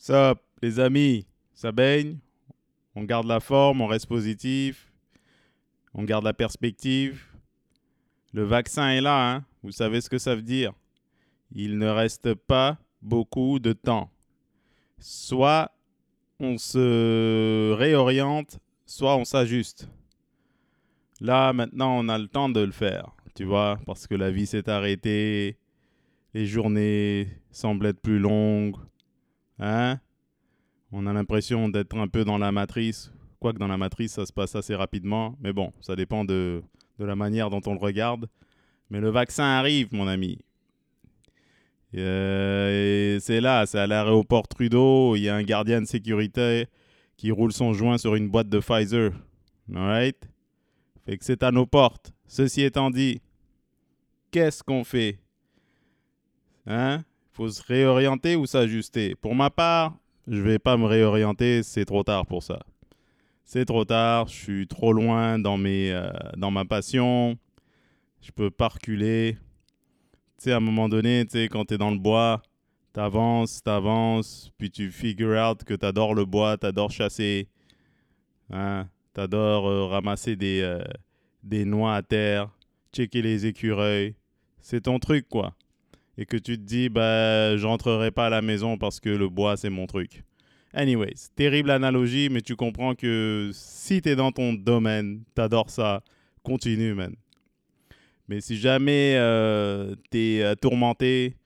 Ça, les amis, ça baigne? On garde la forme, on reste positif. On garde la perspective. Le vaccin est là, hein. Vous savez ce que ça veut dire. Il ne reste pas beaucoup de temps. Soit on se réoriente, soit on s'ajuste. Là, maintenant, on a le temps de le faire, tu vois, parce que la vie s'est arrêtée, les journées semblent être plus longues, hein? On a l'impression d'être un peu dans la matrice, quoique dans la matrice, ça se passe assez rapidement, mais bon, ça dépend de, de la manière dont on le regarde. Mais le vaccin arrive, mon ami. Euh, c'est là, c'est à l'aéroport Trudeau, il y a un gardien de sécurité qui roule son joint sur une boîte de Pfizer. Alright? Fait que c'est à nos portes. Ceci étant dit, qu'est-ce qu'on fait? Hein? Faut se réorienter ou s'ajuster? Pour ma part, je vais pas me réorienter, c'est trop tard pour ça. C'est trop tard, je suis trop loin dans, mes, euh, dans ma passion. Je peux pas reculer. Tu sais, à un moment donné, tu sais, quand tu es dans le bois, t'avances, t'avances, puis tu figure out que t'adores le bois, t'adores chasser. Hein? T'adores euh, ramasser des, euh, des noix à terre, checker les écureuils. C'est ton truc, quoi. Et que tu te dis, bah, je rentrerai pas à la maison parce que le bois, c'est mon truc. Anyways, terrible analogie, mais tu comprends que si tu es dans ton domaine, t'adores ça, continue, man. Mais si jamais euh, tu es euh, tourmenté,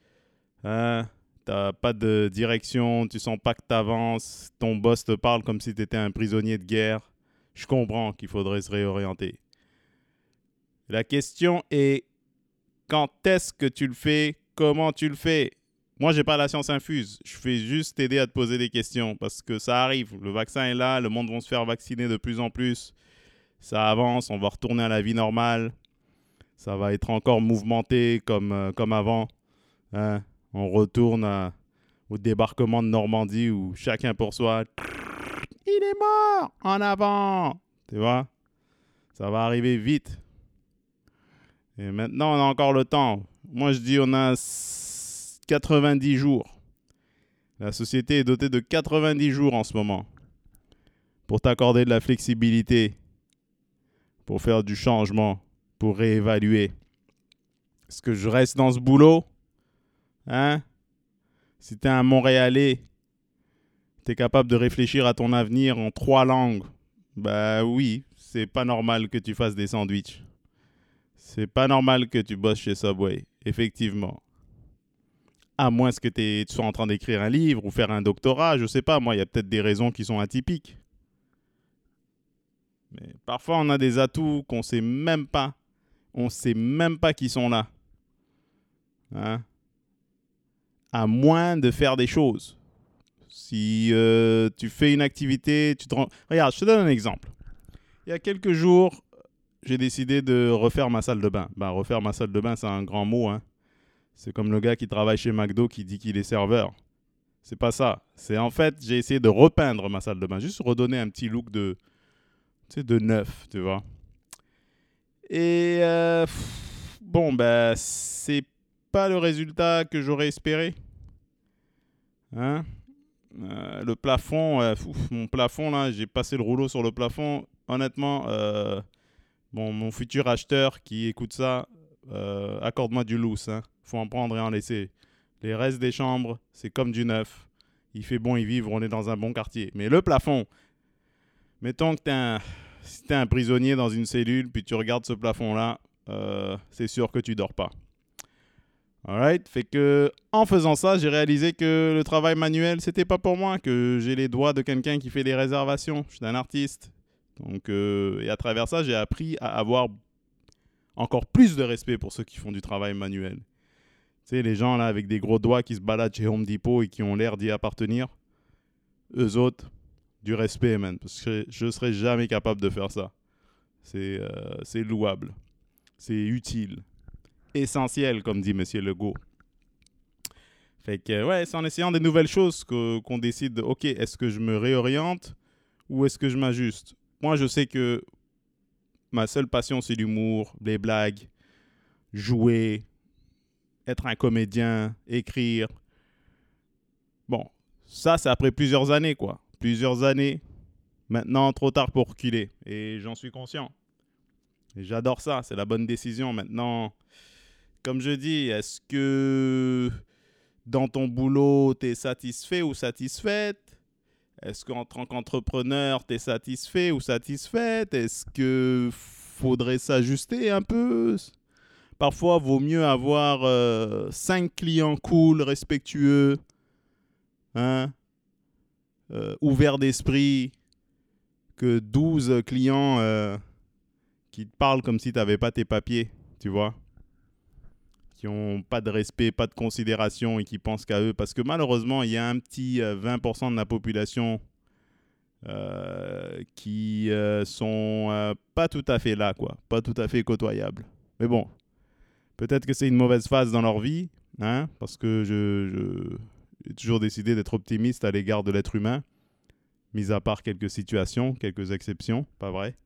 hein, t'as pas de direction, tu sens pas que tu avances, ton boss te parle comme si tu étais un prisonnier de guerre, je comprends qu'il faudrait se réorienter. La question est quand est-ce que tu le fais Comment tu le fais? Moi, j'ai pas la science infuse. Je fais juste t'aider à te poser des questions parce que ça arrive. Le vaccin est là, le monde va se faire vacciner de plus en plus. Ça avance, on va retourner à la vie normale. Ça va être encore mouvementé comme, euh, comme avant. Hein. On retourne au débarquement de Normandie où chacun pour soi. Il est mort en avant. Tu vois? Ça va arriver vite. Et maintenant, on a encore le temps. Moi, je dis on a 90 jours. La société est dotée de 90 jours en ce moment pour t'accorder de la flexibilité, pour faire du changement, pour réévaluer. Est-ce que je reste dans ce boulot Hein? Si tu un Montréalais, tu es capable de réfléchir à ton avenir en trois langues. Bah oui, c'est pas normal que tu fasses des sandwichs. C'est pas normal que tu bosses chez Subway, effectivement. À moins que tu sois en train d'écrire un livre ou faire un doctorat, je sais pas, moi, il y a peut-être des raisons qui sont atypiques. Mais parfois, on a des atouts qu'on sait même pas. On sait même pas qu'ils sont là. Hein? À moins de faire des choses. Si euh, tu fais une activité, tu te rends... Regarde, je te donne un exemple. Il y a quelques jours, j'ai décidé de refaire ma salle de bain. Bah, refaire ma salle de bain, c'est un grand mot. Hein. C'est comme le gars qui travaille chez McDo qui dit qu'il est serveur. C'est pas ça. C'est en fait, j'ai essayé de repeindre ma salle de bain, juste redonner un petit look de, de neuf, tu vois. Et euh, bon, ben, c'est pas le résultat que j'aurais espéré. Hein euh, le plafond, euh, mon plafond là, j'ai passé le rouleau sur le plafond. Honnêtement, Bon, mon futur acheteur qui écoute ça, euh, accorde-moi du loose. Hein. faut en prendre et en laisser. Les restes des chambres, c'est comme du neuf. Il fait bon y vivre, on est dans un bon quartier. Mais le plafond, mettons que tu un, un prisonnier dans une cellule, puis tu regardes ce plafond-là, euh, c'est sûr que tu dors pas. Alright, fait que en faisant ça, j'ai réalisé que le travail manuel, c'était pas pour moi, que j'ai les doigts de quelqu'un qui fait des réservations. Je suis un artiste, donc, euh, et à travers ça, j'ai appris à avoir encore plus de respect pour ceux qui font du travail manuel. Tu sais, les gens là avec des gros doigts qui se baladent chez Home Depot et qui ont l'air d'y appartenir, eux autres, du respect, man. Parce que je ne serais jamais capable de faire ça. C'est euh, louable. C'est utile. Essentiel, comme dit Monsieur Legault. Fait que, ouais, c'est en essayant des nouvelles choses qu'on décide, ok, est-ce que je me réoriente ou est-ce que je m'ajuste? Moi, je sais que ma seule passion, c'est l'humour, les blagues, jouer, être un comédien, écrire. Bon, Ça, c'est après plusieurs années, quoi. Plusieurs années. Maintenant, trop tard pour reculer. Et j'en suis conscient. J'adore ça. C'est la bonne décision. Maintenant, comme je dis, est-ce que dans ton boulot, tu es satisfait ou satisfaite? Est-ce qu'en tant qu'entrepreneur, tu es satisfait ou satisfaite? Est-ce que faudrait s'ajuster un peu? Parfois, vaut mieux avoir 5 euh, clients cool, respectueux, hein, euh, ouverts d'esprit, que 12 clients euh, qui te parlent comme si tu n'avais pas tes papiers, tu vois? Qui n'ont pas de respect, pas de considération et qui pensent qu'à eux. Parce que malheureusement, il y a un petit 20% de la population qui sont pas tout à fait là, quoi. Pas tout à fait côtoyables. Mais bon, Peut-être que c'est une mauvaise phase dans leur vie, hein, parce que j'ai toujours décidé d'être optimiste à l'égard de l'être humain, mis à part quelques situations, quelques exceptions, pas vrai.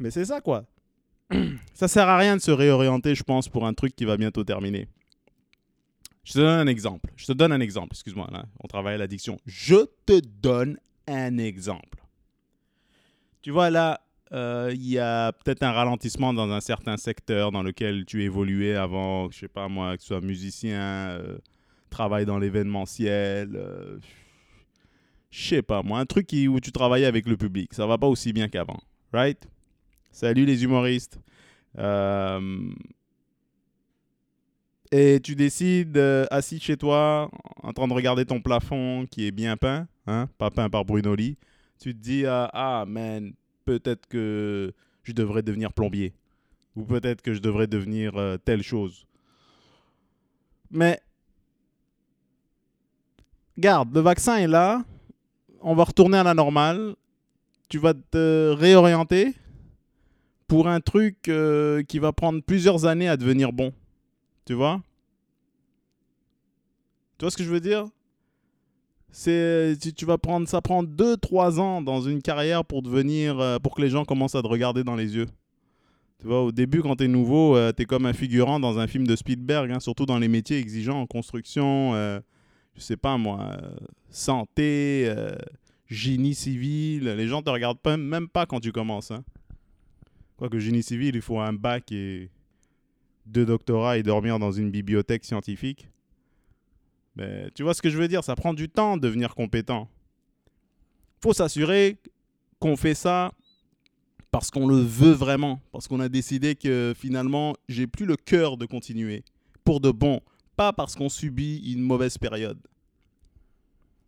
Mais c'est ça, quoi. Ça sert à rien de se réorienter, je pense, pour un truc qui va bientôt terminer. Je te donne un exemple. Je te donne un exemple. Excuse-moi, on travaille à l'addiction. Je te donne un exemple. Tu vois, là, euh, il y a peut-être un ralentissement dans un certain secteur dans lequel tu évoluais avant, je sais pas moi, que tu sois musicien, euh, travaille dans l'événementiel, euh, je sais pas moi, un truc où tu travaillais avec le public. Ça va pas aussi bien qu'avant, right? Salut les humoristes. Et tu décides, assis chez toi, en train de regarder ton plafond qui est bien peint, hein, pas peint par Bruno Lee, tu te dis, ah man, peut-être que je devrais devenir plombier. Ou peut-être que je devrais devenir euh, telle chose. Mais, garde, le vaccin est là. On va retourner à la normale. Tu vas te réorienter pour un truc euh, qui va prendre plusieurs années à devenir bon. Tu vois? Tu vois ce que je veux dire? C'est tu, vas prendre ça prend 2 3 ans dans une carrière pour devenir euh, pour que les gens commencent à te regarder dans les yeux. Tu vois, au début, quand tu es nouveau, euh, tu es comme un figurant dans un film de Spielberg, hein, surtout dans les métiers exigeants en construction, euh, je sais pas moi, santé, génie civil. Les gens te regardent même pas quand tu commences. Hein. Quoique génie civil, il faut un bac et deux doctorats et dormir dans une bibliothèque scientifique. Mais tu vois ce que je veux dire Ça prend du temps de devenir compétent. faut s'assurer qu'on fait ça parce qu'on le veut vraiment, parce qu'on a décidé que finalement, j'ai plus le cœur de continuer pour de bon, pas parce qu'on subit une mauvaise période.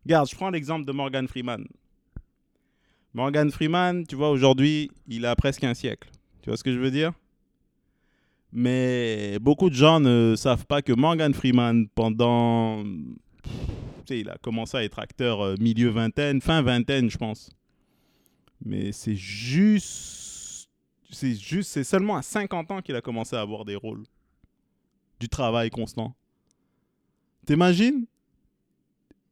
Regarde, je prends l'exemple de Morgan Freeman. Morgan Freeman, tu vois, aujourd'hui, il a presque un siècle. Tu vois ce que je veux dire? Mais beaucoup de gens ne savent pas que Morgan Freeman, pendant. Tu sais, il a commencé à être acteur euh, milieu vingtaine, fin vingtaine, je pense. Mais c'est juste. C'est juste. C'est seulement à 50 ans qu'il a commencé à avoir des rôles. Du travail constant. T'imagines?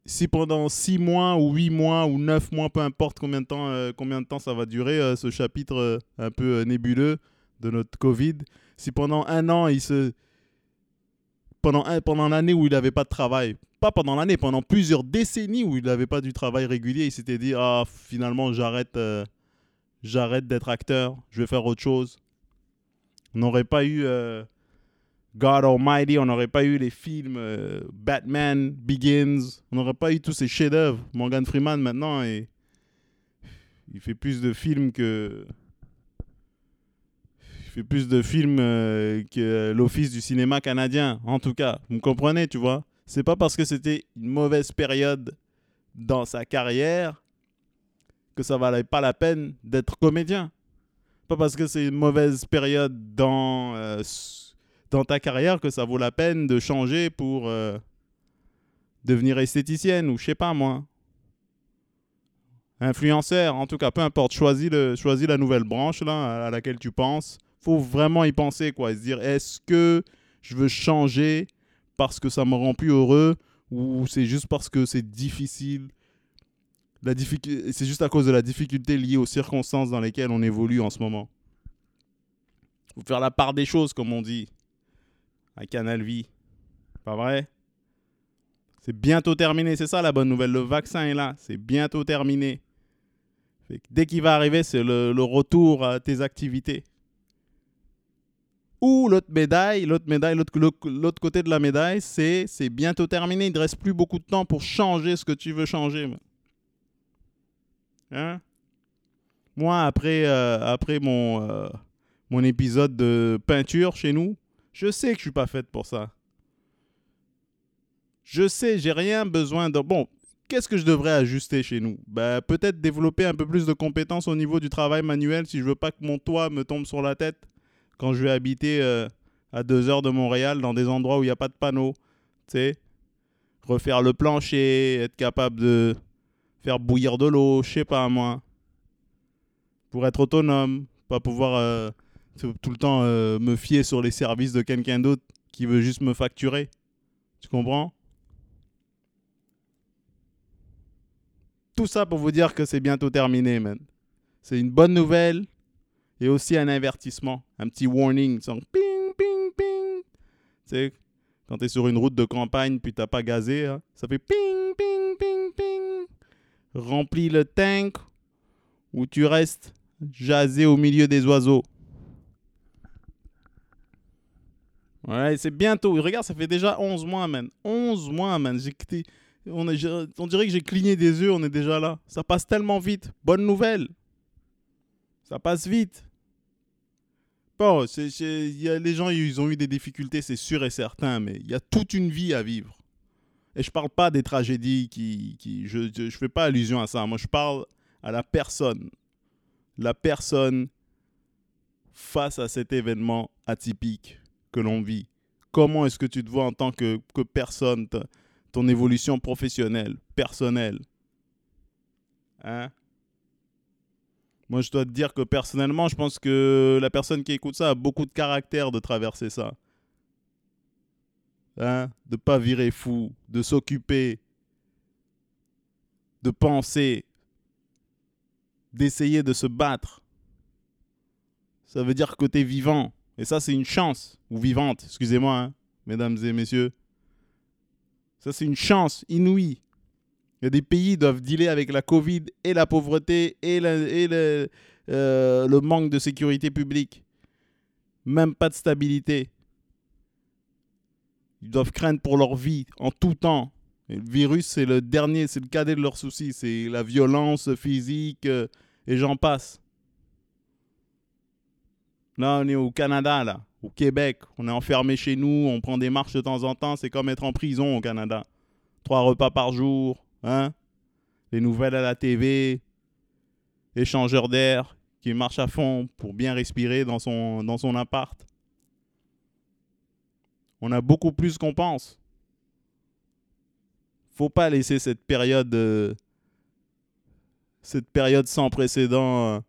Si pendant 6 mois ou 8 mois ou 9 mois, peu importe combien de temps, euh, combien de temps ça va durer, euh, ce chapitre un peu nébuleux de notre Covid, si pendant un an, il se. Pendant, pendant l'année où il n'avait pas de travail, pas pendant l'année, pendant plusieurs décennies où il n'avait pas du travail régulier, il s'était dit Ah, finalement, j'arrête, euh, j'arrête d'être acteur, je vais faire autre chose. On n'aurait pas eu euh, God Almighty, on n'aurait pas eu les films euh, Batman Begins, on n'aurait pas eu tous ces chefs-d'œuvre. Morgan Freeman, maintenant, il fait plus de films que fait plus de films euh, que l'Office du cinéma canadien, en tout cas. Vous me comprenez, tu vois? C'est pas parce que c'était une mauvaise période dans sa carrière que ça valait pas la peine d'être comédien. Pas parce que c'est une mauvaise période dans, euh, dans ta carrière que ça vaut la peine de changer pour euh, devenir esthéticienne ou je sais pas moi. Influenceur, en tout cas, peu importe, choisis, le, choisis la nouvelle branche là, à laquelle tu penses faut vraiment y penser, quoi. se dire, est-ce que je veux changer parce que ça me rend plus heureux ou c'est juste parce que c'est difficile? C'est juste à cause de la difficulté liée aux circonstances dans lesquelles on évolue en ce moment. Faut faire la part des choses, comme on dit, à Canal Vie. Pas vrai? C'est bientôt terminé, c'est ça la bonne nouvelle. Le vaccin est là, c'est bientôt terminé. dès qu'il va arriver, c'est le, retour à tes activités. Ou l'autre médaille, l'autre médaille, l'autre côté de la médaille, c'est c'est bientôt terminé. Il ne reste plus beaucoup de temps pour changer ce que tu veux changer. Hein? Moi, après, euh, après mon, euh, mon épisode de peinture chez nous, je sais que je suis pas faite pour ça. Je sais, j'ai rien besoin de. Bon, qu'est-ce que je devrais ajuster chez nous? Bah, Peut-être développer un peu plus de compétences au niveau du travail manuel si je veux pas que mon toit me tombe sur la tête quand je vais habiter euh, à deux heures de Montréal dans des endroits où il n'y a pas de panneaux. Tu sais, refaire le plancher, être capable de faire bouillir de l'eau, je sais pas moi. Pour être autonome, pas pouvoir euh, tout le temps euh, me fier sur les services de quelqu'un d'autre qui veut juste me facturer. Tu comprends? Tout ça pour vous dire que c'est bientôt terminé, man. C'est une bonne nouvelle et aussi un avertissement, un petit warning, ping, ping, ping. Tu sais, quand tu es sur une route de campagne puis t'as pas gazé, hein, ça fait ping, ping, ping, ping. Remplis le tank ou tu restes jasé au milieu des oiseaux. Ouais, c'est bientôt. Regarde, ça fait déjà 11 mois, man. 11 mois, man. J'ai on, on dirait que j'ai cligné des yeux, on est déjà là. Ça passe tellement vite. Bonne nouvelle. Ça passe vite. Bon, y a, les gens, ils ont eu des difficultés, c'est sûr et certain, mais il y a toute une vie à vivre. Et je parle pas des tragédies qui... qui je ne fais pas allusion à ça. Moi, je parle à la personne. La personne face à cet événement atypique que l'on vit. Comment est-ce que tu te vois en tant que, personne ton évolution professionnelle, personnelle? Hein? Moi, je dois te dire que personnellement, je pense que la personne qui écoute ça a beaucoup de caractère de traverser ça. Hein? De pas virer fou, de s'occuper, de penser, d'essayer de se battre. Ça veut dire que tu es vivant. Et ça, c'est une chance. Ou vivante, excusez-moi, hein, mesdames et messieurs. Ça, c'est une chance inouïe. Il y a des pays qui doivent dealer avec la Covid et la pauvreté et, le, euh, le manque de sécurité publique. Même pas de stabilité. Ils doivent craindre pour leur vie en tout temps. le virus, c'est le dernier, c'est le cadet de leurs soucis. C'est la violence physique euh, et j'en passe. Là, on est au Canada, là au Québec, on est enfermé chez nous, on prend des marches de temps en temps, c'est comme être en prison au Canada. Trois repas par jour, hein? Les nouvelles à la TV, échangeur d'air qui marche à fond pour bien respirer dans son, appart. On a beaucoup plus qu'on pense. Faut pas laisser cette période, euh, cette période sans précédent. Euh,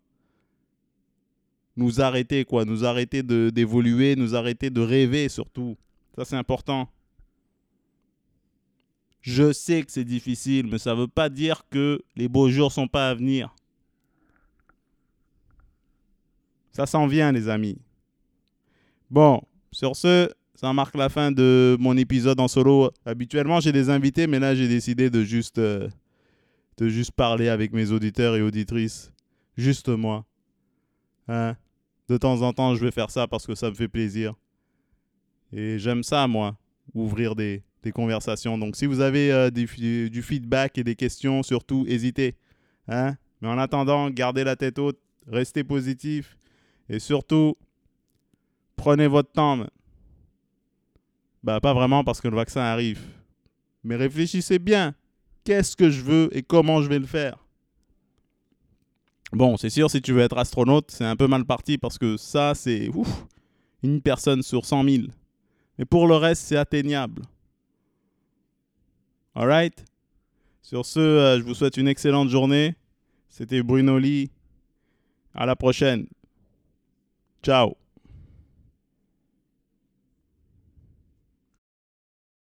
nous arrêter, quoi, nous arrêter d'évoluer, nous arrêter de rêver surtout. Ça, c'est important. Je sais que c'est difficile, mais ça ne veut pas dire que les beaux jours sont pas à venir. Ça s'en vient, les amis. Bon, sur ce, ça marque la fin de mon épisode en solo. Habituellement, j'ai des invités, mais là, j'ai décidé de juste, euh, de juste parler avec mes auditeurs et auditrices. Juste moi. Hein? De temps en temps, je vais faire ça parce que ça me fait plaisir. Et j'aime ça, moi, ouvrir des, conversations. Donc, si vous avez euh, du feedback et des questions, surtout, hésitez. Hein? Mais en attendant, gardez la tête haute, restez positif et surtout, prenez votre temps. Bah, pas vraiment parce que le vaccin arrive. Mais réfléchissez bien. Qu'est-ce que je veux et comment je vais le faire? Bon, c'est sûr, si tu veux être astronaute, c'est un peu mal parti parce que ça, c'est une personne sur 100 000. Mais pour le reste, c'est atteignable. Alright? Sur ce, euh, je vous souhaite une excellente journée. C'était Bruno Lee. À la prochaine. Ciao.